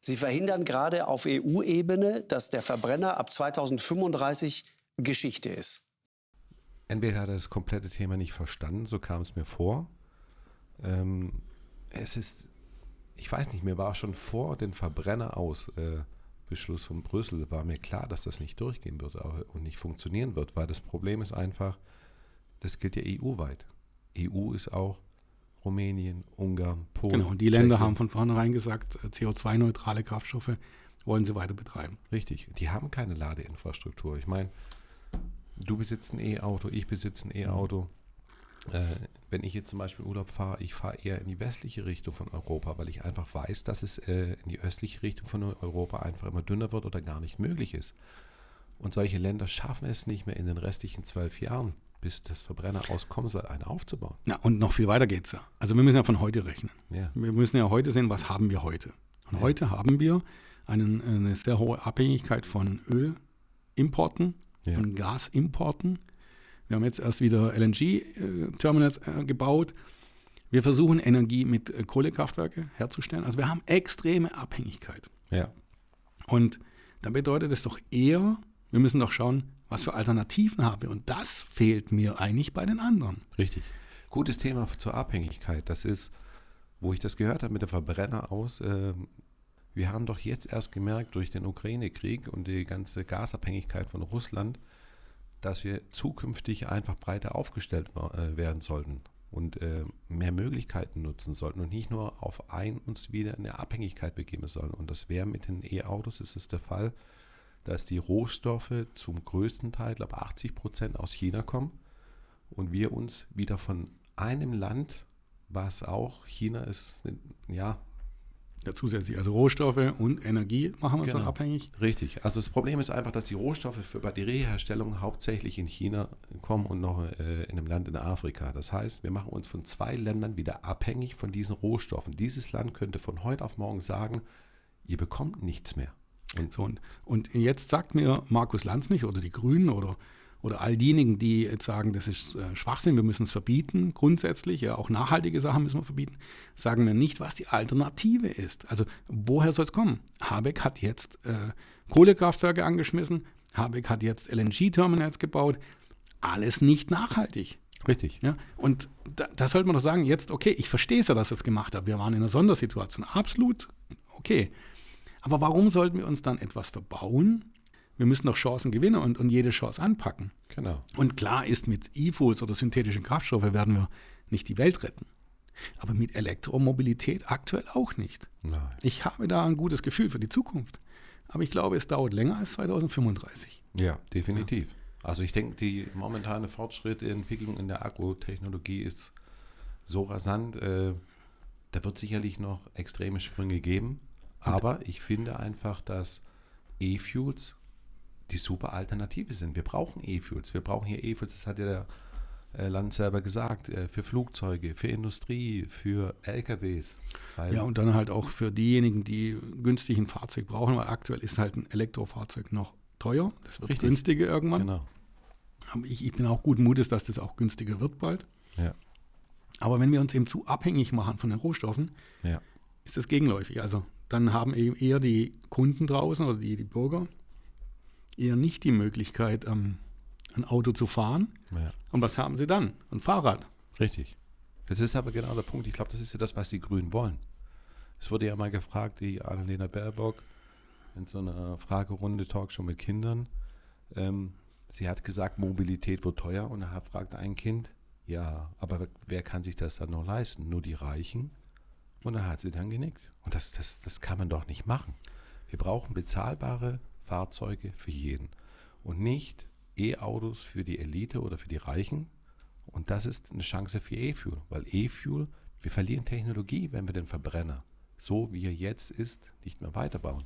Sie verhindern gerade auf EU-Ebene, dass der Verbrenner ab 2035 Geschichte ist. Entweder hat er das komplette Thema nicht verstanden, so kam es mir vor. Ähm, es ist, ich weiß nicht, mir war schon vor den Verbrenner aus. Äh, Beschluss von Brüssel war mir klar, dass das nicht durchgehen wird und nicht funktionieren wird, weil das Problem ist einfach, das gilt ja EU-weit. EU ist auch Rumänien, Ungarn, Polen. Genau, und die Länder haben von vornherein gesagt, äh, CO2-neutrale Kraftstoffe wollen sie weiter betreiben. Richtig, die haben keine Ladeinfrastruktur. Ich meine, du besitzt ein E-Auto, ich besitze ein E-Auto. Äh, wenn ich jetzt zum Beispiel Urlaub fahre, ich fahre eher in die westliche Richtung von Europa, weil ich einfach weiß, dass es äh, in die östliche Richtung von Europa einfach immer dünner wird oder gar nicht möglich ist. Und solche Länder schaffen es nicht mehr in den restlichen zwölf Jahren, bis das Verbrenner auskommen soll, eine aufzubauen. Ja, und noch viel weiter geht es ja. Also wir müssen ja von heute rechnen. Ja. Wir müssen ja heute sehen, was haben wir heute. Und ja. heute haben wir einen, eine sehr hohe Abhängigkeit von Ölimporten, ja. von Gasimporten. Wir haben jetzt erst wieder LNG-Terminals äh, gebaut. Wir versuchen Energie mit äh, Kohlekraftwerke herzustellen. Also wir haben extreme Abhängigkeit. Ja. Und dann bedeutet es doch eher, wir müssen doch schauen, was für Alternativen habe. ich. Und das fehlt mir eigentlich bei den anderen. Richtig. Gutes Thema zur Abhängigkeit. Das ist, wo ich das gehört habe mit der Verbrenner aus. Äh, wir haben doch jetzt erst gemerkt durch den Ukraine-Krieg und die ganze Gasabhängigkeit von Russland, dass wir zukünftig einfach breiter aufgestellt äh, werden sollten und äh, mehr Möglichkeiten nutzen sollten und nicht nur auf ein uns wieder in eine Abhängigkeit begeben sollen. Und das wäre mit den E-Autos, ist es der Fall, dass die Rohstoffe zum größten Teil, ich glaube 80 Prozent aus China kommen und wir uns wieder von einem Land, was auch China ist, ja, ja, zusätzlich. Also Rohstoffe und Energie machen wir uns genau. dann abhängig. Richtig. Also das Problem ist einfach, dass die Rohstoffe für Batterieherstellung hauptsächlich in China kommen und noch äh, in einem Land in Afrika. Das heißt, wir machen uns von zwei Ländern wieder abhängig von diesen Rohstoffen. Dieses Land könnte von heute auf morgen sagen, ihr bekommt nichts mehr. Und, so, und, und jetzt sagt mir Markus Lanz nicht oder die Grünen oder oder all diejenigen, die jetzt sagen, das ist äh, Schwachsinn, wir müssen es verbieten, grundsätzlich, ja, auch nachhaltige Sachen müssen wir verbieten, sagen mir nicht, was die Alternative ist. Also woher soll es kommen? Habeck hat jetzt äh, Kohlekraftwerke angeschmissen, Habeck hat jetzt LNG-Terminals gebaut, alles nicht nachhaltig. Richtig. Ja, und da, da sollte man doch sagen, jetzt, okay, ich verstehe es ja, dass er es gemacht hat. Wir waren in einer Sondersituation. Absolut okay. Aber warum sollten wir uns dann etwas verbauen, wir müssen doch Chancen gewinnen und, und jede Chance anpacken. Genau. Und klar ist, mit E-Foods oder synthetischen Kraftstoffen werden wir nicht die Welt retten. Aber mit Elektromobilität aktuell auch nicht. Nein. Ich habe da ein gutes Gefühl für die Zukunft. Aber ich glaube, es dauert länger als 2035. Ja, definitiv. Ja. Also ich denke, die momentane Fortschritte, Entwicklung in der Akkutechnologie ist so rasant. Äh, da wird sicherlich noch extreme Sprünge geben. Aber ich finde einfach, dass E-Fuels die super Alternative sind. Wir brauchen E-Fuels. Wir brauchen hier E-Fuels, das hat ja der äh, Land selber gesagt, äh, für Flugzeuge, für Industrie, für LKWs. ja, und dann halt auch für diejenigen, die günstig ein Fahrzeug brauchen, weil aktuell ist halt ein Elektrofahrzeug noch teuer. Das wird Richtig. günstiger irgendwann. Genau. Aber ich, ich bin auch guten Mutes, dass das auch günstiger wird bald. Ja. Aber wenn wir uns eben zu abhängig machen von den Rohstoffen, ja. Ist das gegenläufig. Also dann haben eben eher die Kunden draußen oder die, die Bürger eher nicht die Möglichkeit, ähm, ein Auto zu fahren. Ja. Und was haben sie dann? Ein Fahrrad. Richtig. Das ist aber genau der Punkt. Ich glaube, das ist ja das, was die Grünen wollen. Es wurde ja mal gefragt, die Annalena Baerbock in so einer Fragerunde Talkshow mit Kindern. Ähm, sie hat gesagt, Mobilität wird teuer. Und da fragt ein Kind, ja, aber wer kann sich das dann noch leisten? Nur die Reichen? Und da hat sie dann genickt. Und das, das, das kann man doch nicht machen. Wir brauchen bezahlbare Fahrzeuge für jeden und nicht E-Autos für die Elite oder für die Reichen. Und das ist eine Chance für E-Fuel, weil E-Fuel, wir verlieren Technologie, wenn wir den Verbrenner, so wie er jetzt ist, nicht mehr weiterbauen.